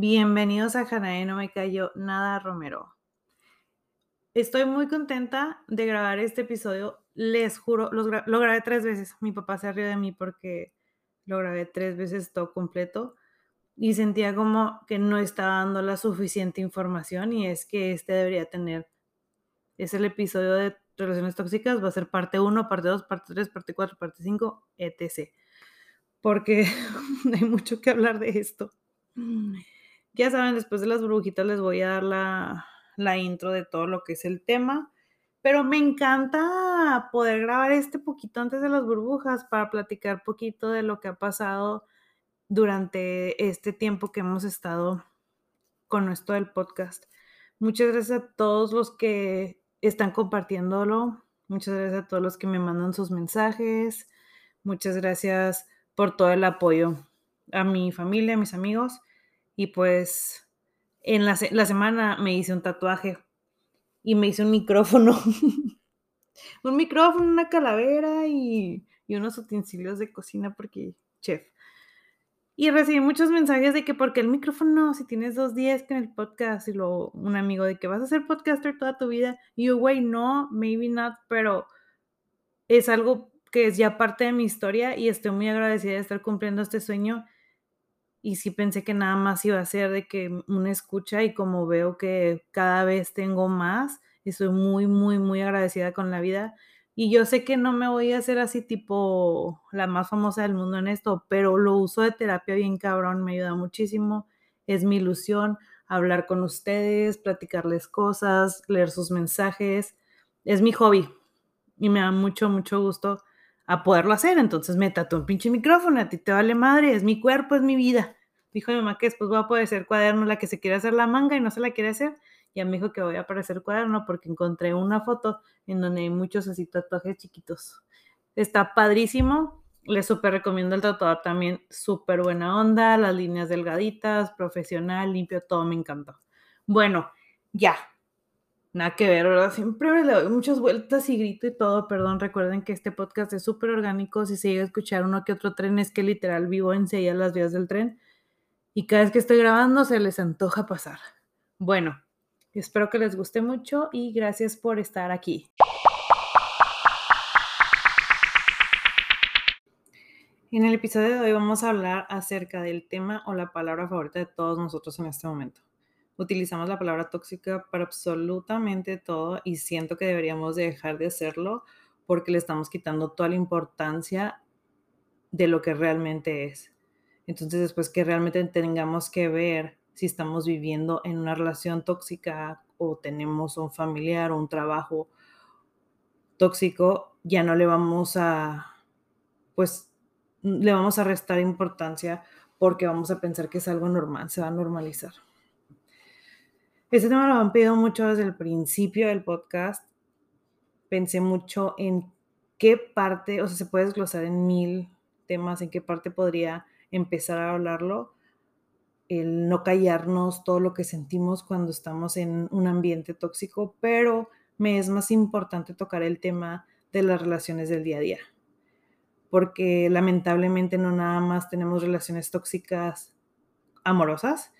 Bienvenidos a Janae No Me Cayó Nada Romero. Estoy muy contenta de grabar este episodio. Les juro, lo grabé tres veces. Mi papá se rió de mí porque lo grabé tres veces todo completo y sentía como que no estaba dando la suficiente información y es que este debería tener. Es el episodio de relaciones tóxicas, va a ser parte 1, parte 2, parte 3, parte 4, parte 5, etc. Porque hay mucho que hablar de esto. Ya saben, después de las burbujitas les voy a dar la, la intro de todo lo que es el tema. Pero me encanta poder grabar este poquito antes de las burbujas para platicar poquito de lo que ha pasado durante este tiempo que hemos estado con esto del podcast. Muchas gracias a todos los que están compartiéndolo. Muchas gracias a todos los que me mandan sus mensajes. Muchas gracias por todo el apoyo a mi familia, a mis amigos. Y pues en la, semana me hice un tatuaje y me hice un micrófono. un micrófono, una calavera y, unos utensilios de cocina porque chef. Y recibí muchos mensajes de que porque el micrófono, si tienes dos días con el podcast y lo, un amigo de que vas a ser podcaster toda tu vida. Y yo, güey, no, maybe not, pero es algo que es ya parte de mi historia y estoy muy agradecida de estar cumpliendo este sueño y sí pensé que nada más iba a ser de que una escucha y como veo que cada vez tengo más, estoy muy, muy, muy agradecida con la vida. Y yo sé que no me voy a hacer así tipo la más famosa del mundo en esto, pero lo uso de terapia bien cabrón, me ayuda muchísimo. Es mi ilusión hablar con ustedes, platicarles cosas, leer sus mensajes. Es mi hobby y me da mucho, mucho gusto a poderlo hacer. Entonces me tatué un pinche micrófono, a ti te vale madre, es mi cuerpo, es mi vida. Dijo mi mamá que después voy a poder ser cuaderno la que se quiere hacer la manga y no se la quiere hacer. Ya me dijo que voy a aparecer cuaderno porque encontré una foto en donde hay muchos así tatuajes chiquitos. Está padrísimo. Les súper recomiendo el tatuador también. Súper buena onda, las líneas delgaditas, profesional, limpio, todo me encantó. Bueno, ya, nada que ver, ¿verdad? Siempre le doy muchas vueltas y grito y todo. Perdón, recuerden que este podcast es súper orgánico. Si se llega a escuchar uno que otro tren, es que literal vivo enseguida las vías del tren. Y cada vez que estoy grabando se les antoja pasar. Bueno, espero que les guste mucho y gracias por estar aquí. En el episodio de hoy vamos a hablar acerca del tema o la palabra favorita de todos nosotros en este momento utilizamos la palabra tóxica para absolutamente todo y siento que deberíamos dejar de hacerlo porque le estamos quitando toda la importancia de lo que realmente es. Entonces después que realmente tengamos que ver si estamos viviendo en una relación tóxica o tenemos un familiar o un trabajo tóxico, ya no le vamos a, pues, le vamos a restar importancia porque vamos a pensar que es algo normal, se va a normalizar. Este tema lo han pedido mucho desde el principio del podcast. Pensé mucho en qué parte, o sea, se puede desglosar en mil temas, en qué parte podría empezar a hablarlo. El no callarnos todo lo que sentimos cuando estamos en un ambiente tóxico, pero me es más importante tocar el tema de las relaciones del día a día. Porque lamentablemente no nada más tenemos relaciones tóxicas amorosas,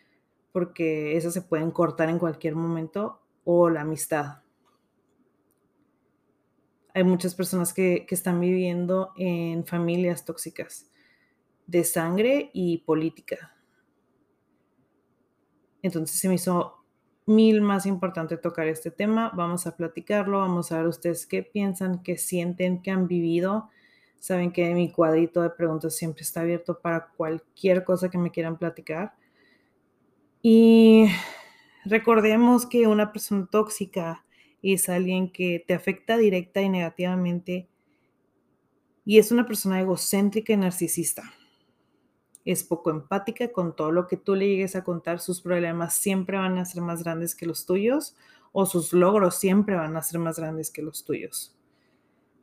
porque esas se pueden cortar en cualquier momento, o la amistad. Hay muchas personas que, están viviendo en familias tóxicas de sangre y política. Entonces se me hizo mil más importante tocar este tema. Vamos a platicarlo, vamos a ver ustedes qué piensan, qué sienten, qué han vivido. Saben que mi cuadrito de preguntas siempre está abierto para cualquier cosa que me quieran platicar. Y recordemos que una persona tóxica es alguien que te afecta directa y negativamente y es una persona egocéntrica y narcisista. Es poco empática con todo lo que tú le llegues a contar. Sus problemas siempre van a ser más grandes que los tuyos o sus logros siempre van a ser más grandes que los tuyos.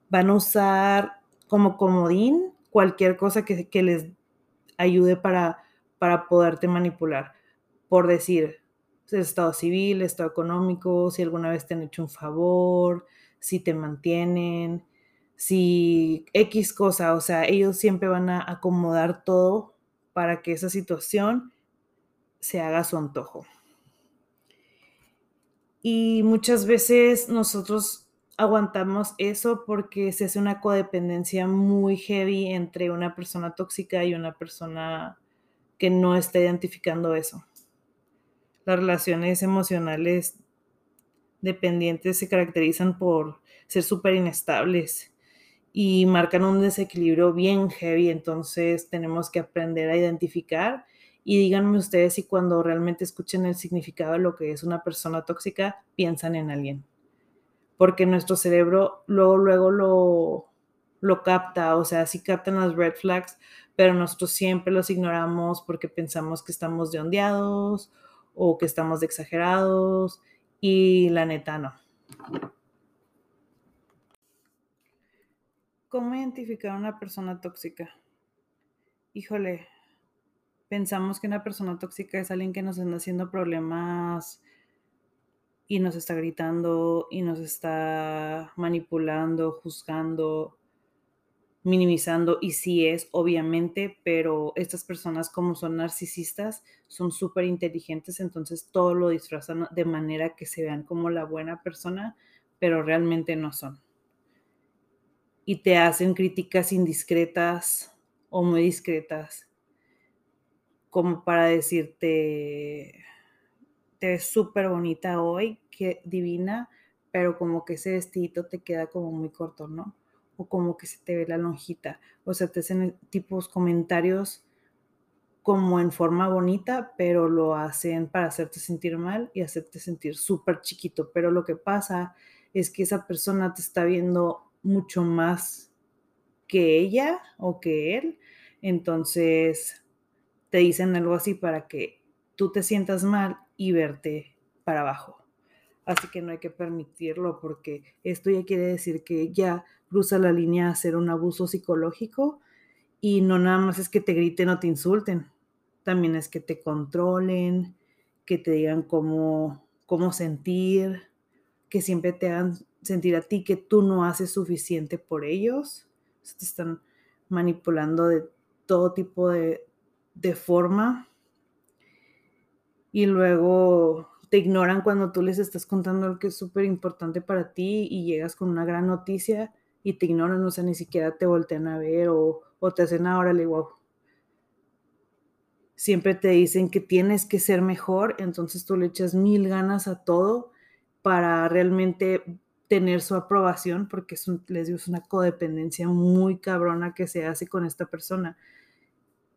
Van a usar como comodín cualquier cosa que, les ayude para, para poderte manipular por decir, estado civil, estado económico, si alguna vez te han hecho un favor, si te mantienen, si X cosa, o sea, ellos siempre van a acomodar todo para que esa situación se haga su antojo. Y muchas veces nosotros aguantamos eso porque se hace una codependencia muy heavy entre una persona tóxica y una persona que no está identificando eso. Las relaciones emocionales dependientes se caracterizan por ser súper inestables y marcan un desequilibrio bien heavy, entonces tenemos que aprender a identificar y díganme ustedes si cuando realmente escuchen el significado de lo que es una persona tóxica, piensan en alguien. Porque nuestro cerebro luego, luego lo, lo capta, o sea, sí captan las red flags, pero nosotros siempre los ignoramos porque pensamos que estamos de ondeados o que estamos de exagerados y la neta no. ¿Cómo identificar a una persona tóxica? Híjole, pensamos que una persona tóxica es alguien que nos está haciendo problemas y nos está gritando y nos está manipulando, juzgando, minimizando y sí es, obviamente, pero estas personas como son narcisistas son súper inteligentes, entonces todo lo disfrazan de manera que se vean como la buena persona, pero realmente no son. Y te hacen críticas indiscretas o muy discretas, como para decirte, te ves súper bonita hoy, qué divina, pero como que ese vestidito te queda como muy corto, ¿no? O como que se te ve la lonjita. O sea, te hacen tipos comentarios como en forma bonita, pero lo hacen para hacerte sentir mal y hacerte sentir súper chiquito. Pero lo que pasa es que esa persona te está viendo mucho más que ella o que él. Entonces te dicen algo así para que tú te sientas mal y verte para abajo. Así que no hay que permitirlo porque esto ya quiere decir que ya cruza la línea a ser un abuso psicológico y no nada más es que te griten o te insulten, también es que te controlen, que te digan cómo, cómo sentir, que siempre te hagan sentir a ti que tú no haces suficiente por ellos, te están manipulando de todo tipo de, de forma. Y luego te ignoran cuando tú les estás contando lo que es súper importante para ti y llegas con una gran noticia y te ignoran, o sea, ni siquiera te voltean a ver o, te hacen ahora, le wow. Siempre te dicen que tienes que ser mejor, entonces tú le echas mil ganas a todo para realmente tener su aprobación, porque es les digo, es una codependencia muy cabrona que se hace con esta persona.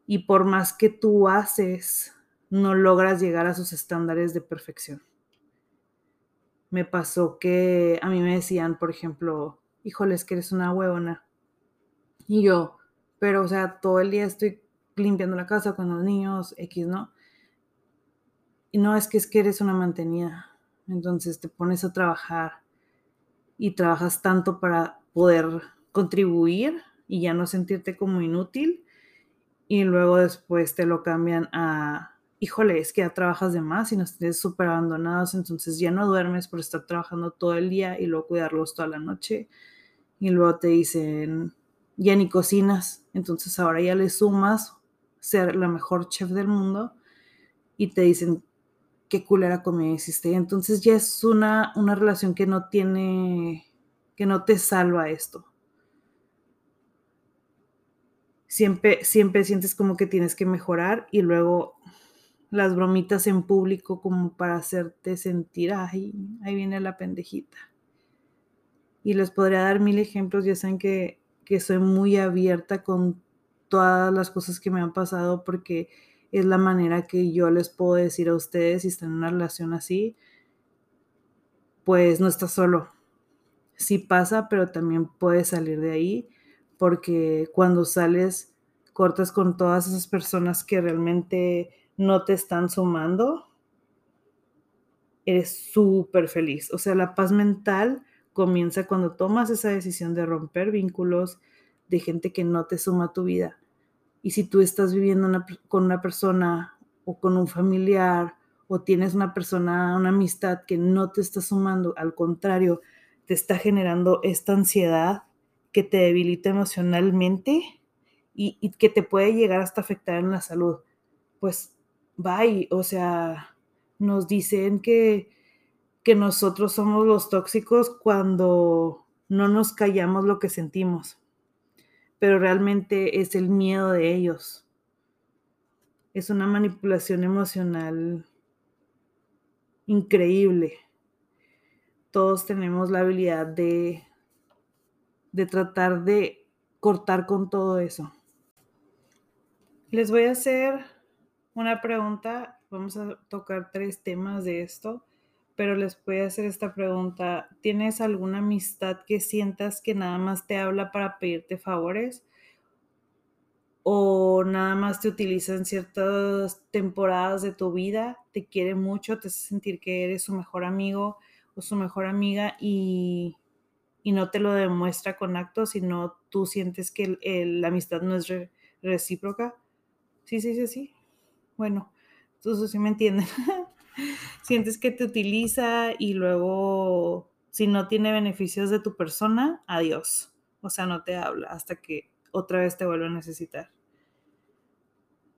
Y por más que tú haces, no logras llegar a sus estándares de perfección. Me pasó que a mí me decían, por ejemplo, híjoles, que eres una huevona. Y yo, pero o sea, todo el día estoy limpiando la casa con los niños, X, ¿no? Y no es que es que eres una mantenida. Entonces te pones a trabajar y trabajas tanto para poder contribuir y ya no sentirte como inútil. Y luego después te lo cambian a híjole, es que ya trabajas de más y nos tienes súper abandonados, entonces ya no duermes por estar trabajando todo el día y luego cuidarlos toda la noche. Y luego te dicen, ya ni cocinas, entonces ahora ya le sumas ser la mejor chef del mundo y te dicen, qué culera comida hiciste. Entonces ya es una, una relación que no tiene, que no te salva esto. Siempre, siempre sientes como que tienes que mejorar y luego las bromitas en público como para hacerte sentir, ay, ahí viene la pendejita. Y les podría dar mil ejemplos, ya saben que, que soy muy abierta con todas las cosas que me han pasado porque es la manera que yo les puedo decir a ustedes si están en una relación así, pues no estás solo. Sí pasa, pero también puedes salir de ahí porque cuando sales cortas con todas esas personas que realmente no te están sumando, eres súper feliz. O sea, la paz mental comienza cuando tomas esa decisión de romper vínculos de gente que no te suma a tu vida. Y si tú estás viviendo con una persona o con un familiar o tienes una persona, una amistad que no te está sumando, al contrario, te está generando esta ansiedad que te debilita emocionalmente y, que te puede llegar hasta afectar en la salud, pues bye, o sea, nos dicen que, que nosotros somos los tóxicos cuando no nos callamos lo que sentimos, pero realmente es el miedo de ellos. Es una manipulación emocional increíble. Todos tenemos la habilidad de, de tratar de cortar con todo eso. Les voy a hacer una pregunta. Vamos a tocar tres temas de esto, pero les voy a hacer esta pregunta. ¿Tienes alguna amistad que sientas que nada más te habla para pedirte favores? ¿O nada más te utiliza en ciertas temporadas de tu vida? ¿Te quiere mucho? ¿Te hace sentir que eres su mejor amigo o su mejor amiga y, no te lo demuestra con actos, sino tú sientes que la amistad no es recíproca? Sí, sí, sí, sí. Bueno, entonces sí me entienden. Sientes que te utiliza y luego, si no tiene beneficios de tu persona, adiós. O sea, no te habla hasta que otra vez te vuelve a necesitar.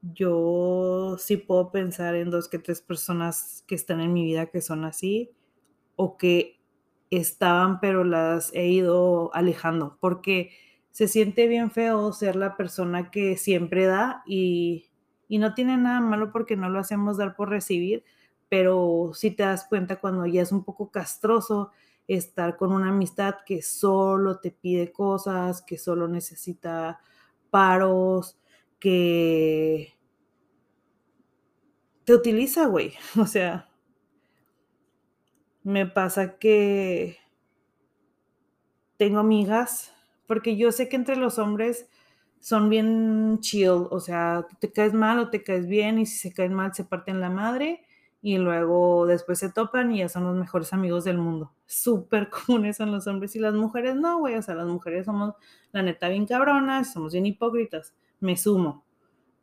Yo sí puedo pensar en dos que tres personas que están en mi vida que son así o que estaban pero las he ido alejando porque se siente bien feo ser la persona que siempre da y, no tiene nada malo porque no lo hacemos dar por recibir, pero si te das cuenta cuando ya es un poco castroso estar con una amistad que solo te pide cosas, que solo necesita paros, que te utiliza, güey. O sea, me pasa que tengo amigas porque yo sé que entre los hombres son bien chill, o sea, te caes mal o te caes bien y si se caen mal se parten la madre y luego después se topan y ya son los mejores amigos del mundo. Súper comunes son los hombres y las mujeres no, güey, o sea, las mujeres somos la neta bien cabronas, somos bien hipócritas, me sumo.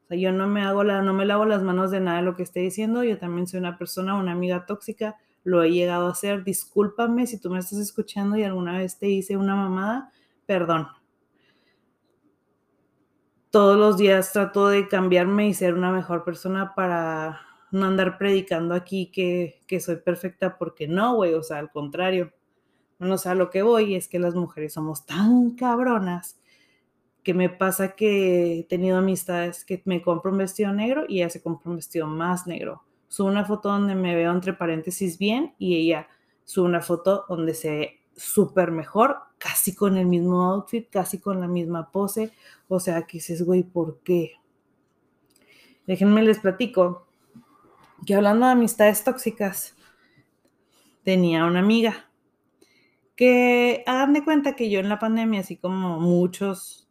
O sea, yo no me hago la, no me lavo las manos de nada de lo que esté diciendo, yo también soy una persona, una amiga tóxica, lo he llegado a hacer, discúlpame si tú me estás escuchando y alguna vez te hice una mamada, perdón. Todos los días trato de cambiarme y ser una mejor persona para no andar predicando aquí que, soy perfecta porque no, güey, o sea, al contrario. No, o sea, lo que voy es que las mujeres somos tan cabronas que me pasa que he tenido amistades que me compro un vestido negro y ella se compra un vestido más negro. Subo una foto donde me veo entre paréntesis bien y ella sube una foto donde se ve súper mejor, casi con el mismo outfit, casi con la misma pose. O sea, que dices, güey, ¿por qué? Déjenme les platico que hablando de amistades tóxicas, tenía una amiga que hagan de cuenta que yo en la pandemia, así como muchos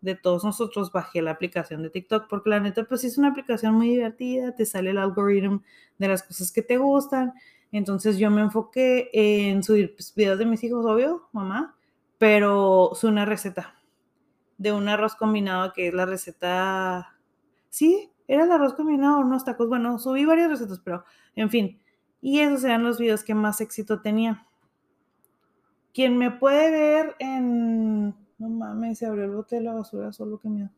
de todos nosotros, bajé la aplicación de TikTok porque la neta, pues es una aplicación muy divertida, te sale el algoritmo de las cosas que te gustan. Entonces yo me enfoqué en subir pues, videos de mis hijos, obvio, mamá, pero subí una receta de un arroz combinado que es la receta, sí, era el arroz combinado, unos tacos, bueno, subí varias recetas, pero en fin, y esos eran los videos que más éxito tenía. Quien me puede ver en, no mames, se abrió el bote de la basura, solo que miedo.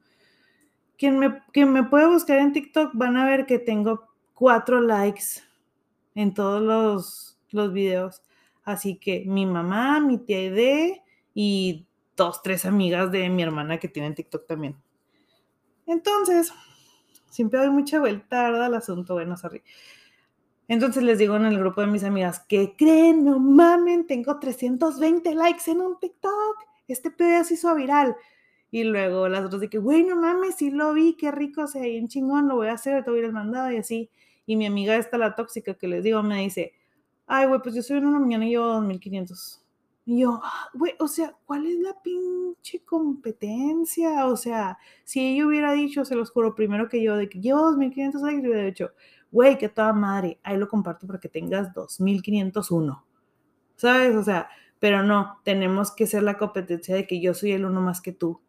Quien me, quien me puede buscar en TikTok van a ver que tengo cuatro likes en todos los, los videos. Así que mi mamá, mi tía Ede y dos, tres amigas de mi hermana que tienen TikTok también. Entonces, siempre doy mucha vuelta al asunto, bueno, sorry. Entonces les digo en el grupo de mis amigas, ¿qué creen? No mamen, tengo 320 likes en un TikTok. Este pedo se hizo viral. Y luego las otras de que, güey, no mames, sí lo vi, qué rico, o sea, bien chingón, lo voy a hacer, te voy a ir el mandado y así. Y mi amiga esta, la tóxica que les digo, me dice, ay, güey, pues yo soy una mañana y llevo 2500. Y yo, güey, o sea, ¿cuál es la pinche competencia? O sea, si ella hubiera dicho, se los juro, primero que yo, de que llevo 2500 likes, yo hubiera dicho, güey, que toda madre, ahí lo comparto para que tengas 2501. ¿Sabes? O sea, pero no, tenemos que ser la competencia de que yo soy el uno más que tú.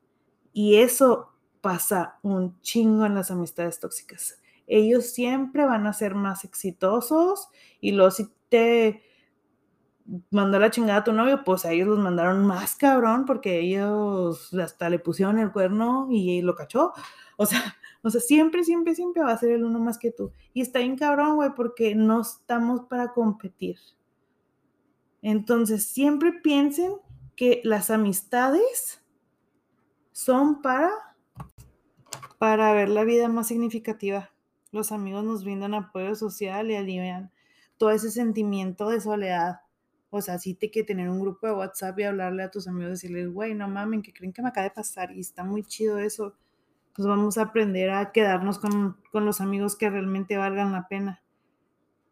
Y eso pasa un chingo en las amistades tóxicas ellos siempre van a ser más exitosos y luego si te mandó la chingada a tu novio, pues a ellos los mandaron más cabrón porque ellos hasta le pusieron el cuerno y lo cachó. O sea, O sea, siempre, siempre, siempre va a ser el uno más que tú. Y está bien cabrón, güey, porque no estamos para competir. Entonces, siempre piensen que las amistades son para, para ver la vida más significativa. Los amigos nos brindan apoyo social y alivian todo ese sentimiento de soledad. O sea, sí te que tener un grupo de WhatsApp y hablarle a tus amigos, decirles, güey, no mamen, que creen que me acaba de pasar y está muy chido eso. Pues vamos a aprender a quedarnos con, con los amigos que realmente valgan la pena.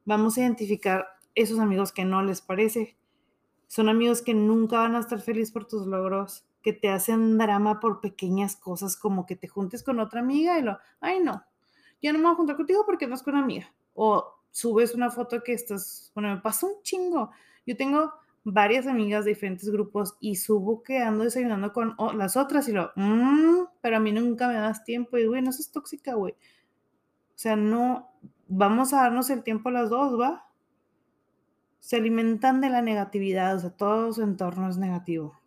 Vamos a identificar esos amigos que no les parece. Son amigos que nunca van a estar felices por tus logros, que te hacen drama por pequeñas cosas, como que te juntes con otra amiga y lo, ay no, ya no me voy a juntar contigo porque no es con una amiga. O subes una foto que estás, bueno, me pasa un chingo. Yo tengo varias amigas de diferentes grupos y subo que ando desayunando con las otras y lo, mmm, pero a mí nunca me das tiempo y, güey, no es tóxica, güey. O sea, no, vamos a darnos el tiempo las dos, ¿va? Se alimentan de la negatividad, o sea, todo su entorno es negativo.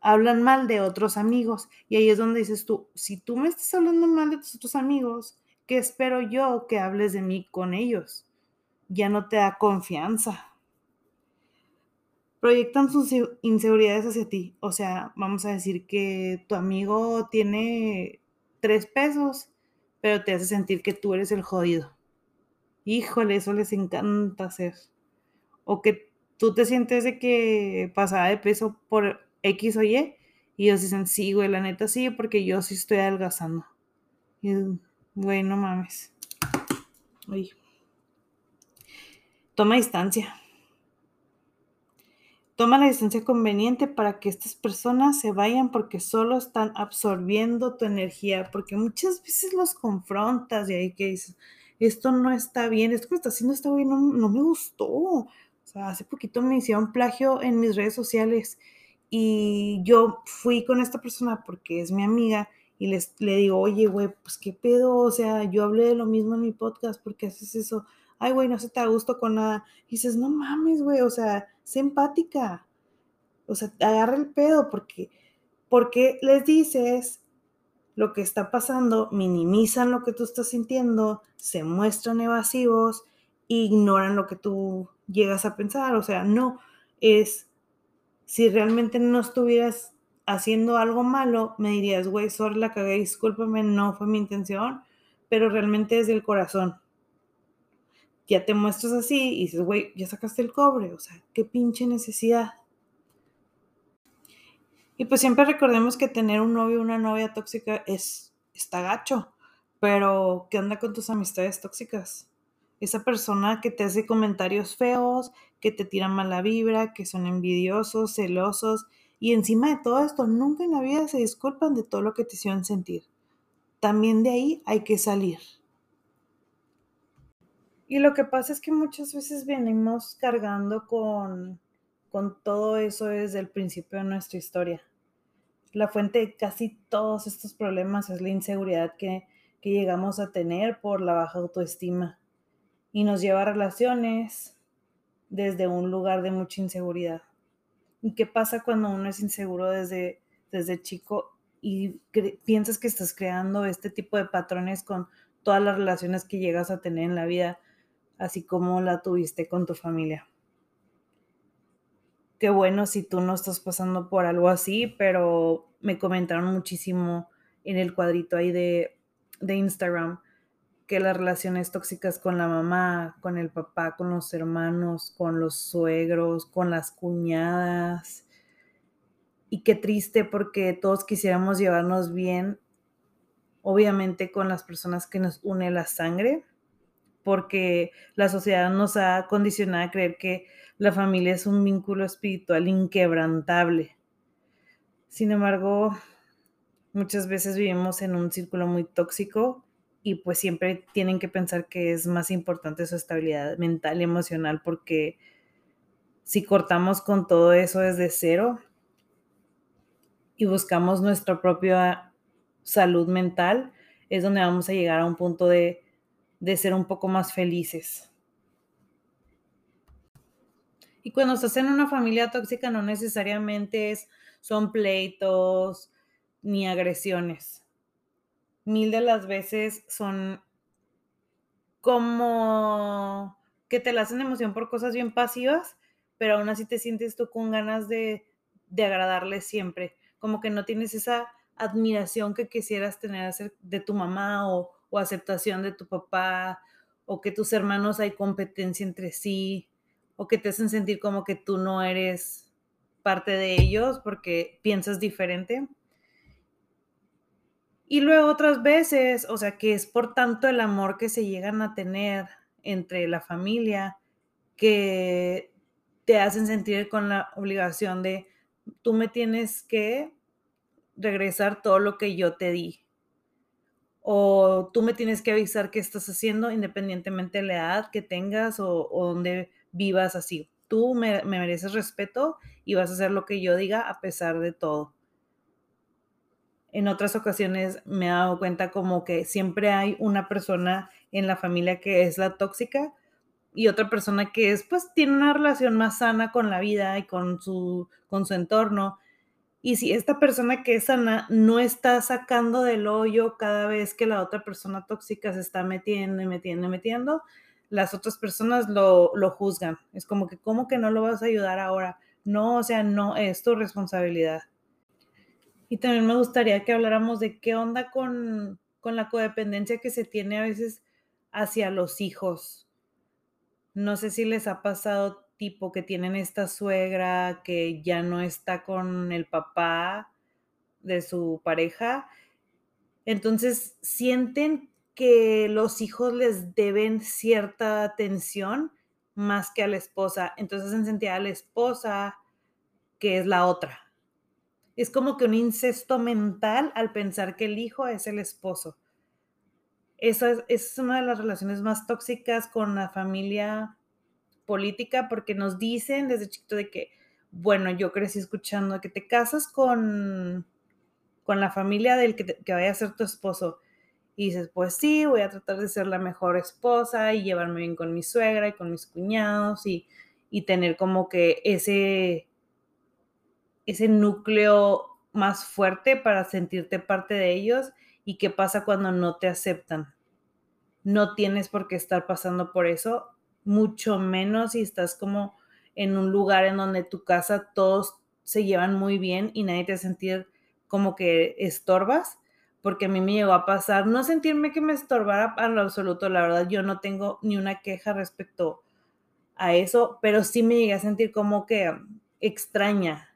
Hablan mal de otros amigos y ahí es donde dices tú, si tú me estás hablando mal de tus otros amigos, ¿qué espero yo que hables de mí con ellos? Ya no te da confianza. Proyectan sus inseguridades hacia ti. O sea, vamos a decir que tu amigo tiene tres pesos, pero te hace sentir que tú eres el jodido. Híjole, eso les encanta hacer. O que tú te sientes de que pasaba de peso por X o Y y ellos dicen, sí, güey, la neta sí, porque yo sí estoy adelgazando. Y Güey, no mames. Toma distancia. Toma la distancia conveniente para que estas personas se vayan porque solo están absorbiendo tu energía, porque muchas veces los confrontas y ahí que dices, esto no está bien, esto que está haciendo está bien, no, no me gustó. O sea, hace poquito me hicieron plagio en mis redes sociales y yo fui con esta persona porque es mi amiga y les, le digo, oye, güey, pues qué pedo, o sea, yo hablé de lo mismo en mi podcast, ¿por qué haces eso? Ay, güey, no se te da gusto con nada. Y dices, no mames, güey, o sea, sé empática. O sea, agarra el pedo, porque, porque les dices lo que está pasando, minimizan lo que tú estás sintiendo, se muestran evasivos, ignoran lo que tú llegas a pensar. O sea, no, es, si realmente no estuvieras haciendo algo malo, me dirías, güey, sorry, la cagué, discúlpame, no fue mi intención, pero realmente es del corazón. Ya te muestras así y dices, güey, ya sacaste el cobre, o sea, qué pinche necesidad. Y pues siempre recordemos que tener un novio o una novia tóxica es, está gacho, pero ¿qué onda con tus amistades tóxicas? Esa persona que te hace comentarios feos, que te tira mala vibra, que son envidiosos, celosos, y encima de todo esto, nunca en la vida se disculpan de todo lo que te hicieron sentir. También de ahí hay que salir. Y lo que pasa es que muchas veces venimos cargando con, con todo eso desde el principio de nuestra historia. La fuente de casi todos estos problemas es la inseguridad que, que llegamos a tener por la baja autoestima y nos lleva a relaciones desde un lugar de mucha inseguridad. ¿Y qué pasa cuando uno es inseguro desde, desde chico y piensas que estás creando este tipo de patrones con todas las relaciones que llegas a tener en la vida, así como la tuviste con tu familia? Qué bueno si tú no estás pasando por algo así, pero me comentaron muchísimo en el cuadrito ahí de, de Instagram que las relaciones tóxicas con la mamá, con el papá, con los hermanos, con los suegros, con las cuñadas. Y qué triste porque todos quisiéramos llevarnos bien, obviamente con las personas que nos une la sangre, porque la sociedad nos ha condicionado a creer que la familia es un vínculo espiritual inquebrantable. Sin embargo, muchas veces vivimos en un círculo muy tóxico y pues siempre tienen que pensar que es más importante su estabilidad mental y emocional porque si cortamos con todo eso desde cero y buscamos nuestra propia salud mental, es donde vamos a llegar a un punto de, de ser un poco más felices. Y cuando estás en una familia tóxica no necesariamente es, son pleitos ni agresiones mil de las veces son como que te la hacen emoción por cosas bien pasivas, pero aún así te sientes tú con ganas de, de agradarle siempre. Como que no tienes esa admiración que quisieras tener de tu mamá o, o aceptación de tu papá o que tus hermanos hay competencia entre sí o que te hacen sentir como que tú no eres parte de ellos porque piensas diferente. Y luego otras veces, o sea, que es por tanto el amor que se llegan a tener entre la familia que te hacen sentir con la obligación de tú me tienes que regresar todo lo que yo te di. O tú me tienes que avisar qué estás haciendo independientemente de la edad que tengas o, o donde vivas así. Tú me, me mereces respeto y vas a hacer lo que yo diga a pesar de todo en otras ocasiones me he dado cuenta como que siempre hay una persona en la familia que es la tóxica y otra persona que es, pues, tiene una relación más sana con la vida y con su, con su entorno. Y si esta persona que es sana no está sacando del hoyo cada vez que la otra persona tóxica se está metiendo y metiendo y metiendo, las otras personas lo, lo juzgan. Es como que, ¿cómo que no lo vas a ayudar ahora? No, o sea, no es tu responsabilidad. Y también me gustaría que habláramos de qué onda con, la codependencia que se tiene a veces hacia los hijos. No sé si les ha pasado tipo que tienen esta suegra que ya no está con el papá de su pareja. Entonces sienten que los hijos les deben cierta atención más que a la esposa. Entonces hacen sentir a la esposa que es la otra es como que un incesto mental al pensar que el hijo es el esposo. Esa es, una de las relaciones más tóxicas con la familia política porque nos dicen desde chiquito de que, bueno, yo crecí escuchando que te casas con, con la familia del que, que vaya a ser tu esposo. Y dices, pues sí, voy a tratar de ser la mejor esposa y llevarme bien con mi suegra y con mis cuñados y, y tener como que ese, ese núcleo más fuerte para sentirte parte de ellos y qué pasa cuando no te aceptan. No tienes por qué estar pasando por eso, mucho menos si estás como en un lugar en donde tu casa todos se llevan muy bien y nadie te sentir como que estorbas, porque a mí me llegó a pasar no sentirme que me estorbara a lo absoluto, la verdad yo no tengo ni una queja respecto a eso, pero sí me llegué a sentir como que extraña,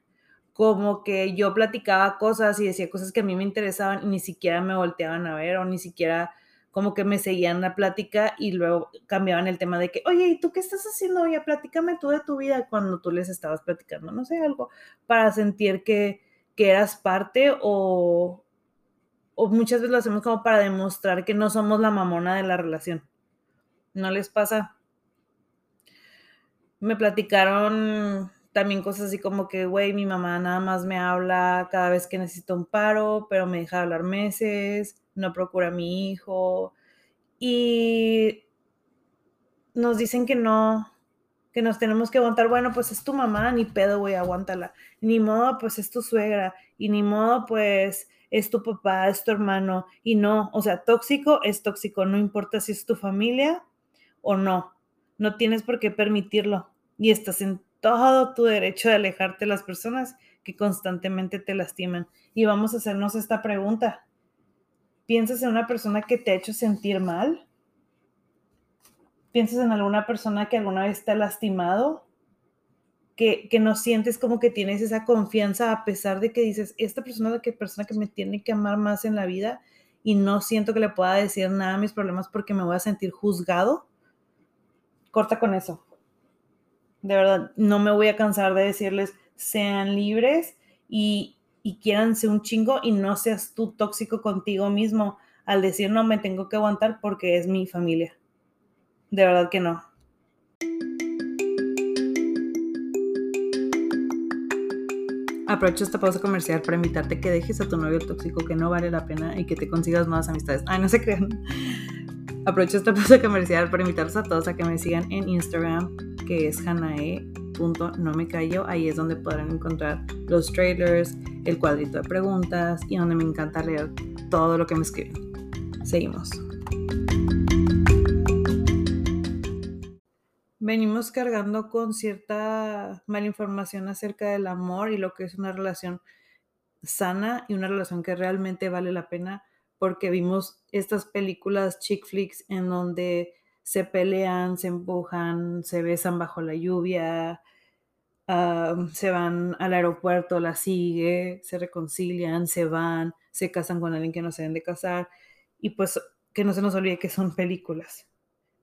como que yo platicaba cosas y decía cosas que a mí me interesaban y ni siquiera me volteaban a ver o ni siquiera como que me seguían la plática y luego cambiaban el tema de que, oye, ¿y tú qué estás haciendo? Oye, platícame tú de tu vida cuando tú les estabas platicando, no sé, algo para sentir que, que eras parte o, o muchas veces lo hacemos como para demostrar que no somos la mamona de la relación. ¿No les pasa? Me platicaron también cosas así como que, güey, mi mamá nada más me habla cada vez que necesito un paro, pero me deja hablar meses, no procura a mi hijo. Y nos dicen que no, que nos tenemos que aguantar. Bueno, pues es tu mamá, ni pedo, güey, aguántala. Ni modo, pues es tu suegra. Y ni modo, pues es tu papá, es tu hermano. Y no, o sea, tóxico es tóxico, no importa si es tu familia o no. No tienes por qué permitirlo. Y estás en todo tu derecho de alejarte de las personas que constantemente te lastiman. Y vamos a hacernos esta pregunta. ¿Piensas en una persona que te ha hecho sentir mal? ¿Piensas en alguna persona que alguna vez te ha lastimado? Que, que, no sientes como que tienes esa confianza a pesar de que dices, esta persona es la persona que me tiene que amar más en la vida y no siento que le pueda decir nada a mis problemas porque me voy a sentir juzgado. Corta con eso de verdad, no me voy a cansar de decirles, sean libres y, y ser un chingo y no seas tú tóxico contigo mismo al decir, no, me tengo que aguantar porque es mi familia. De verdad que no. Aprovecho esta pausa comercial para invitarte que dejes a tu novio tóxico que no vale la pena y que te consigas nuevas amistades. Ay, no se crean. Aprovecho esta pausa comercial para invitarlos a todos a que me sigan en Instagram, que es hanae.no me callo. Ahí es donde podrán encontrar los trailers, el cuadrito de preguntas y donde me encanta leer todo lo que me escriben. Seguimos. Venimos cargando con cierta malinformación acerca del amor y lo que es una relación sana y una relación que realmente vale la pena porque vimos estas películas chick flicks en donde se pelean, se empujan, se besan bajo la lluvia, se van al aeropuerto, la sigue, se reconcilian, se van, se casan con alguien que no se deben de casar y pues que no se nos olvide que son películas.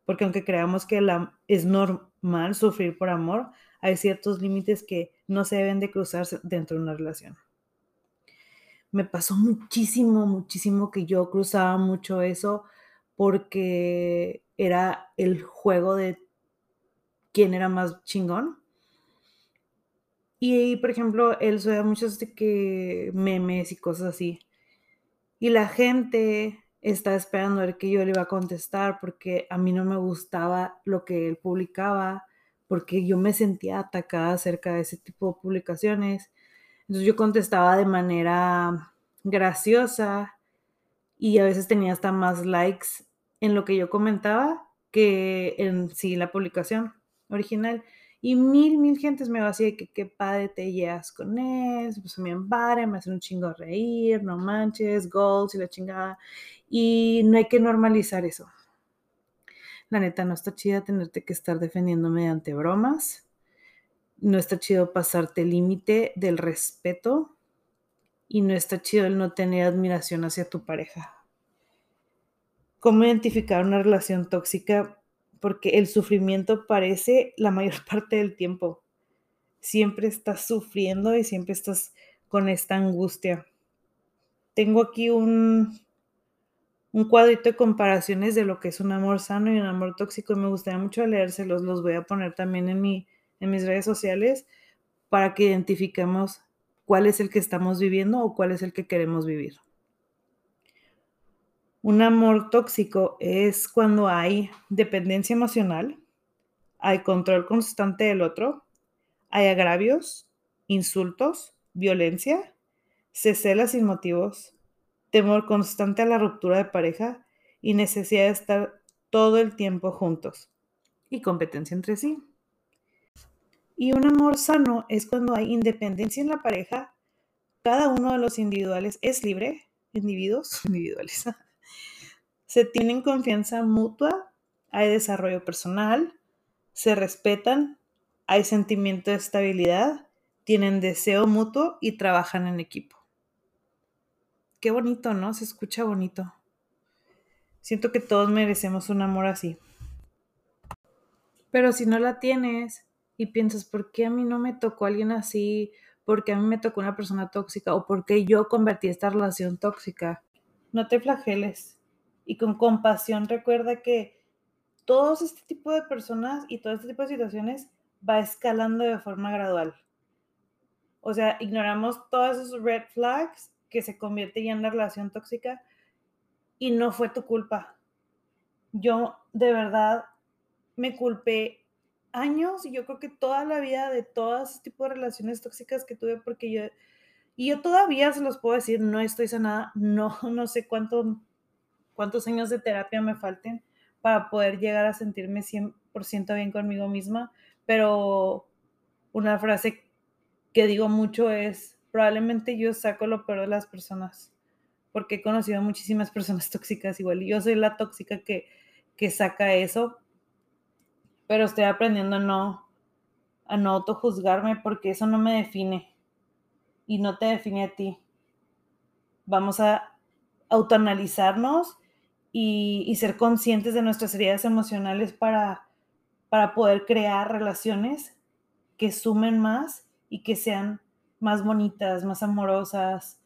Porque aunque creamos que la, es normal sufrir por amor, hay ciertos límites que no se deben de cruzar dentro de una relación. Me pasó muchísimo, muchísimo que yo cruzaba mucho eso porque era el juego de quién era más chingón. Y, por ejemplo, él subía muchos de que memes y cosas así. Y la gente está esperando a ver que yo le iba a contestar porque a mí no me gustaba lo que él publicaba, porque yo me sentía atacada acerca de ese tipo de publicaciones. Entonces yo contestaba de manera graciosa y a veces tenía hasta más likes en lo que yo comentaba que en sí la publicación original. Y mil, mil gentes me va así de que qué padre te llevas con él, pues me padre, me hace un chingo reír, no manches, goals y la chingada. Y no hay que normalizar eso. La neta, no está chida tenerte que estar defendiendo mediante bromas. No está chido pasarte el límite del respeto. Y no está chido el no tener admiración hacia tu pareja. ¿Cómo identificar una relación tóxica? Porque el sufrimiento parece la mayor parte del tiempo. Siempre estás sufriendo y siempre estás con esta angustia. Tengo aquí un, un cuadrito de comparaciones de lo que es un amor sano y un amor tóxico y me gustaría mucho leérselos. Los voy a poner también en, mi, en mis redes sociales para que identifiquemos cuál es el que estamos viviendo o cuál es el que queremos vivir. Un amor tóxico es cuando hay dependencia emocional, hay control constante del otro, hay agravios, insultos, violencia, se cela sin motivos, temor constante a la ruptura de pareja y necesidad de estar todo el tiempo juntos y competencia entre sí. Y un amor sano es cuando hay independencia en la pareja, cada uno de los individuales es libre, individuos individuales, se tienen confianza mutua, hay desarrollo personal, se respetan, hay sentimiento de estabilidad, tienen deseo mutuo y trabajan en equipo. Qué bonito, ¿no? Se escucha bonito. Siento que todos merecemos un amor así. Pero si no la tienes y piensas, ¿por qué a mí no me tocó alguien así? ¿Por qué a mí me tocó una persona tóxica? ¿O por qué yo convertí esta relación tóxica? No te flageles y con compasión recuerda que todo este tipo de personas y todo este tipo de situaciones va escalando de forma gradual. O sea, ignoramos todos esos red flags que se convierte ya en la relación tóxica y no fue tu culpa. Yo de verdad me culpé años y yo creo que toda la vida de todo ese tipo de relaciones tóxicas que tuve porque yo y yo todavía se los puedo decir, no estoy sanada, no no sé cuánto cuántos años de terapia me falten para poder llegar a sentirme 100% bien conmigo misma, pero una frase que digo mucho es, probablemente yo saco lo peor de las personas, porque he conocido muchísimas personas tóxicas igual, y yo soy la tóxica que, que saca eso, pero estoy aprendiendo a no, a no autojuzgarme porque eso no me define y no te define a ti. Vamos a autoanalizarnos y, ser conscientes de nuestras heridas emocionales para, para poder crear relaciones que sumen más y que sean más bonitas, más amorosas,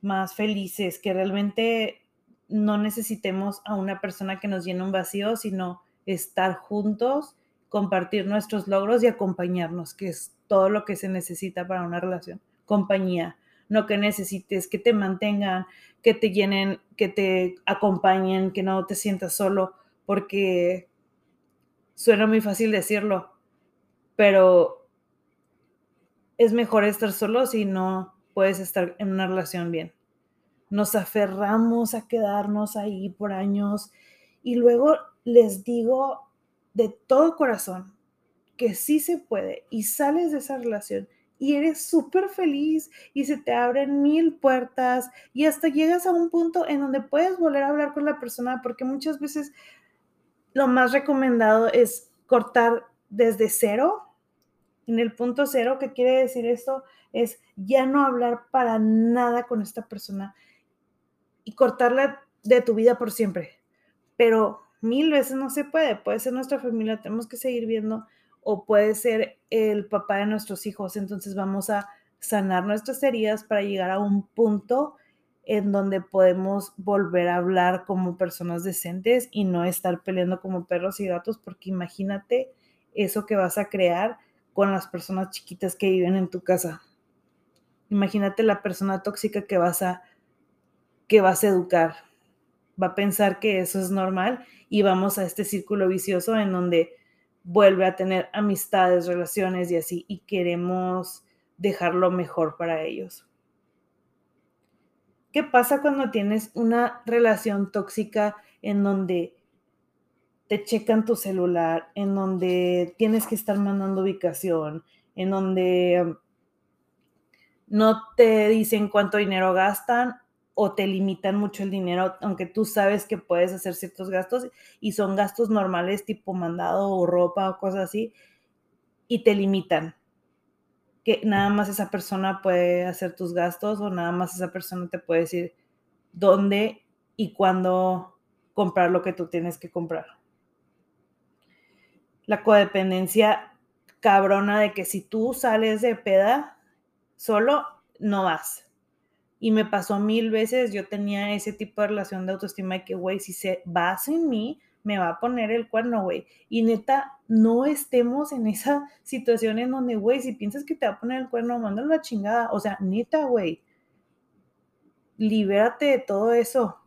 más felices, que realmente no necesitemos a una persona que nos llene un vacío, sino estar juntos, compartir nuestros logros y acompañarnos, que es todo lo que se necesita para una relación. Compañía, no que necesites que te mantengan, que te llenen, que te acompañen, que no te sientas solo, porque suena muy fácil decirlo, pero es mejor estar solo si no puedes estar en una relación bien. nos aferramos a quedarnos ahí por años y luego les digo de todo corazón que sí se puede y sales de esa relación y eres súper feliz y se te abren mil puertas y hasta llegas a un punto en donde puedes volver a hablar con la persona porque muchas veces lo más recomendado es cortar desde cero. En el punto cero, ¿qué quiere decir esto? Es ya no hablar para nada con esta persona y cortarla de tu vida por siempre. Pero mil veces no se puede. Puede ser nuestra familia, tenemos que seguir viendo, o puede ser el papá de nuestros hijos. Entonces vamos a sanar nuestras heridas para llegar a un punto en donde podemos volver a hablar como personas decentes y no estar peleando como perros y gatos, porque imagínate eso que vas a crear con las personas chiquitas que viven en tu casa. Imagínate la persona tóxica que vas a que vas a educar. Va a pensar que eso es normal y vamos a este círculo vicioso en donde vuelve a tener amistades, relaciones y así, y queremos dejarlo mejor para ellos. ¿Qué pasa cuando tienes una relación tóxica en donde te checan tu celular, en donde tienes que estar mandando ubicación, en donde um, no te dicen cuánto dinero gastan o te limitan mucho el dinero, aunque tú sabes que puedes hacer ciertos gastos y son gastos normales tipo mandado o ropa o cosas así, y te limitan que nada más esa persona puede hacer tus gastos o nada más esa persona te puede decir dónde y cuándo comprar lo que tú tienes que comprar. La codependencia cabrona de que si tú sales de peda solo, no vas. Y me pasó mil veces, yo tenía ese tipo de relación de autoestima de que, güey, si se va sin mí, me va a poner el cuerno, güey. Y neta, no estemos en esa situación en donde, güey, si piensas que te va a poner el cuerno, mándalo a chingada. O sea, neta, güey. Libérate de todo eso.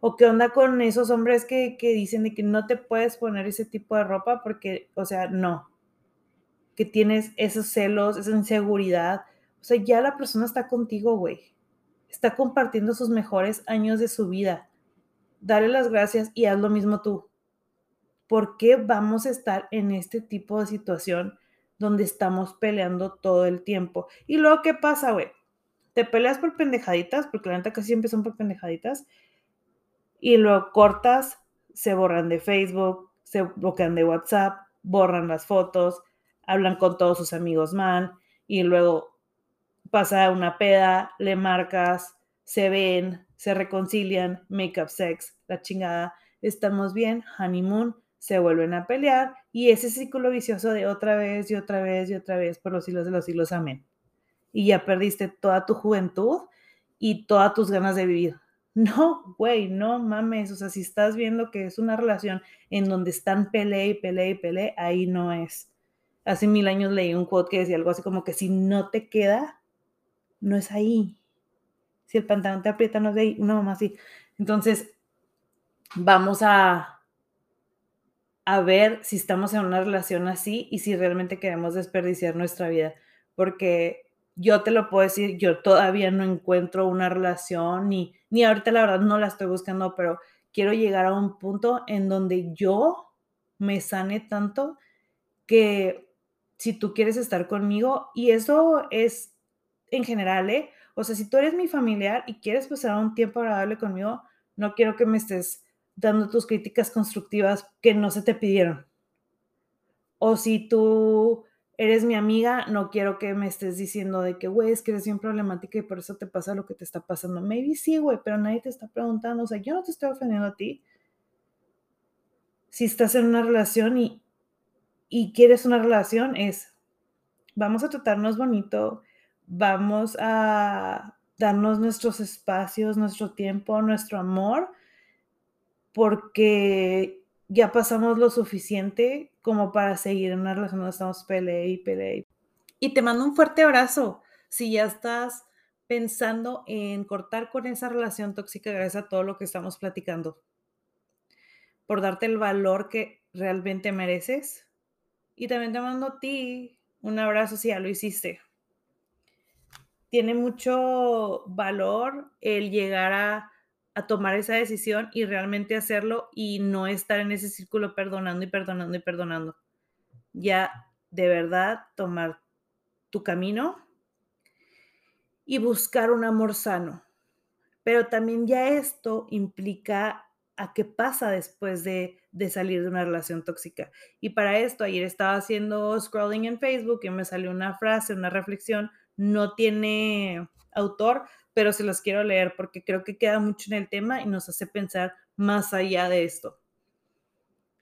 ¿O qué onda con esos hombres que, que dicen de que no te puedes poner ese tipo de ropa porque, o sea, no. Que tienes esos celos, esa inseguridad. O sea, ya la persona está contigo, güey. Está compartiendo sus mejores años de su vida dale las gracias y haz lo mismo tú. ¿Por qué vamos a estar en este tipo de situación donde estamos peleando todo el tiempo? Y luego, ¿qué pasa, güey? Te peleas por pendejaditas, porque la neta casi siempre son por pendejaditas, y luego cortas, se borran de Facebook, se bloquean de WhatsApp, borran las fotos, hablan con todos sus amigos mal, y luego pasa una peda, le marcas, se ven, se reconcilian, make up sex, la chingada, estamos bien, honeymoon, se vuelven a pelear y ese círculo vicioso de otra vez y otra vez y otra vez por los siglos de los siglos, amén. Y ya perdiste toda tu juventud y todas tus ganas de vivir. No, güey, no mames, o sea, si estás viendo que es una relación en donde están pele y pele y pele, ahí no es. Hace mil años leí un quote que decía algo así como que si no te queda, no es ahí si el pantalón te aprieta, no es ahí, una mamá así. Entonces, vamos a, a ver si estamos en una relación así y si realmente queremos desperdiciar nuestra vida. Porque yo te lo puedo decir, yo todavía no encuentro una relación, ni, ni ahorita la verdad no la estoy buscando, pero quiero llegar a un punto en donde yo me sane tanto que si tú quieres estar conmigo, y eso es en general, ¿eh? O sea, si tú eres mi familiar y quieres pasar un tiempo agradable conmigo, no quiero que me estés dando tus críticas constructivas que no se te pidieron. O si tú eres mi amiga, no quiero que me estés diciendo de que, güey, es que eres bien problemática y por eso te pasa lo que te está pasando. Maybe sí, güey, pero nadie te está preguntando. O sea, yo no te estoy ofendiendo a ti. Si estás en una relación y, y quieres una relación, es, vamos a tratarnos bonito, vamos a darnos nuestros espacios, nuestro tiempo, nuestro amor, porque ya pasamos lo suficiente como para seguir en una relación donde estamos pele y pele. Y te mando un fuerte abrazo si ya estás pensando en cortar con esa relación tóxica gracias a todo lo que estamos platicando. Por darte el valor que realmente mereces. Y también te mando a ti un abrazo si ya lo hiciste. Tiene mucho valor el llegar a, a tomar esa decisión y realmente hacerlo y no estar en ese círculo perdonando y perdonando y perdonando. Ya de verdad tomar tu camino y buscar un amor sano. Pero también ya esto implica a qué pasa después de, de, salir de una relación tóxica. Y para esto, ayer estaba haciendo scrolling en Facebook y me salió una frase, una reflexión, no tiene autor, pero se los quiero leer porque creo que queda mucho en el tema y nos hace pensar más allá de esto.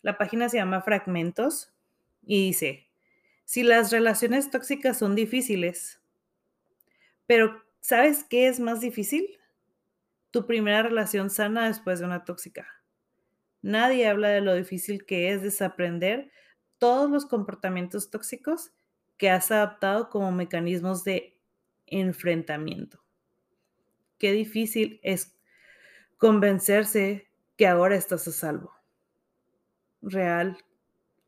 La página se llama Fragmentos y dice, si las relaciones tóxicas son difíciles, pero ¿sabes qué es más difícil? Tu primera relación sana después de una tóxica. Nadie habla de lo difícil que es desaprender todos los comportamientos tóxicos que has adaptado como mecanismos de enfrentamiento. Qué difícil es convencerse que ahora estás a salvo. Real,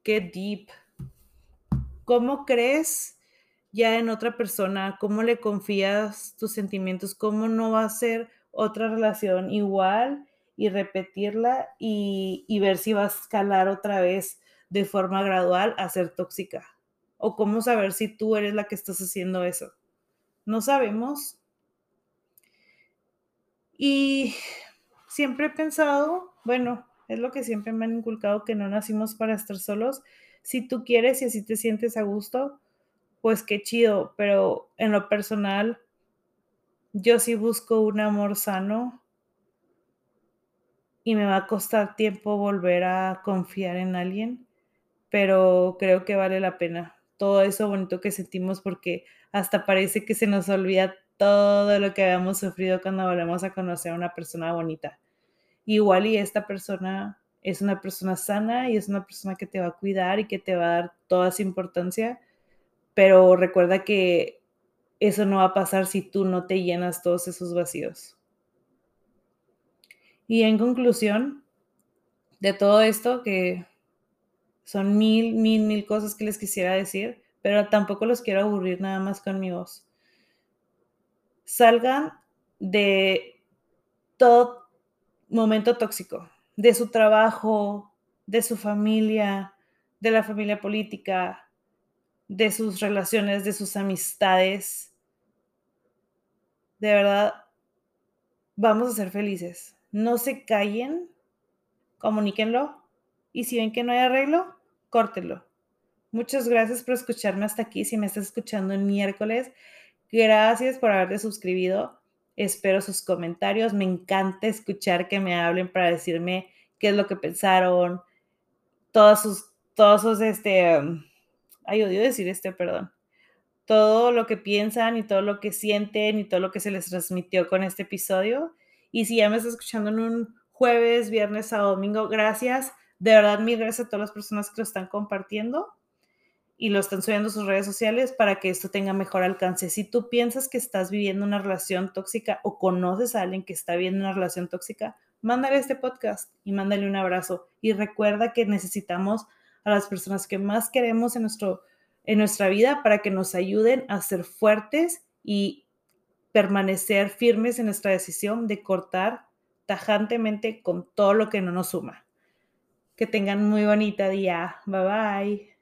qué deep. ¿Cómo crees ya en otra persona? ¿Cómo le confías tus sentimientos? ¿Cómo no va a ser otra relación igual y repetirla y, ver si va a escalar otra vez de forma gradual a ser tóxica? ¿O cómo saber si tú eres la que estás haciendo eso? No sabemos. Y siempre he pensado, bueno, es lo que siempre me han inculcado, que no nacimos para estar solos. Si tú quieres y así te sientes a gusto, pues qué chido, pero en lo personal, yo sí busco un amor sano y me va a costar tiempo volver a confiar en alguien, pero creo que vale la pena todo eso bonito que sentimos porque hasta parece que se nos olvida todo lo que habíamos sufrido cuando volvemos a conocer a una persona bonita. Igual y esta persona es una persona sana y es una persona que te va a cuidar y que te va a dar toda esa importancia, pero recuerda que eso no va a pasar si tú no te llenas todos esos vacíos. Y en conclusión de todo esto, que son mil, mil, mil cosas que les quisiera decir, pero tampoco los quiero aburrir nada más con mi voz. Salgan de todo momento tóxico, de su trabajo, de su familia, de la familia política, de sus relaciones, de sus amistades. De verdad, vamos a ser felices. No se callen, comuníquenlo y si ven que no hay arreglo, córtelo. Muchas gracias por escucharme hasta aquí. Si me estás escuchando en miércoles, gracias por haberte suscribido. Espero sus comentarios. Me encanta escuchar que me hablen para decirme qué es lo que pensaron. Todos sus, todos sus, este, ay, odio decir este, perdón. Todo lo que piensan y todo lo que sienten y todo lo que se les transmitió con este episodio. Y si ya me estás escuchando en un jueves, viernes o domingo, gracias de verdad, mil gracias a todas las personas que lo están compartiendo y lo están subiendo a sus redes sociales para que esto tenga mejor alcance. Si tú piensas que estás viviendo una relación tóxica o conoces a alguien que está viviendo una relación tóxica, mándale este podcast y mándale un abrazo. Y recuerda que necesitamos a las personas que más queremos en, nuestro, en nuestra vida para que nos ayuden a ser fuertes y permanecer firmes en nuestra decisión de cortar tajantemente con todo lo que no nos suma. Que tengan muy bonita día. Bye bye.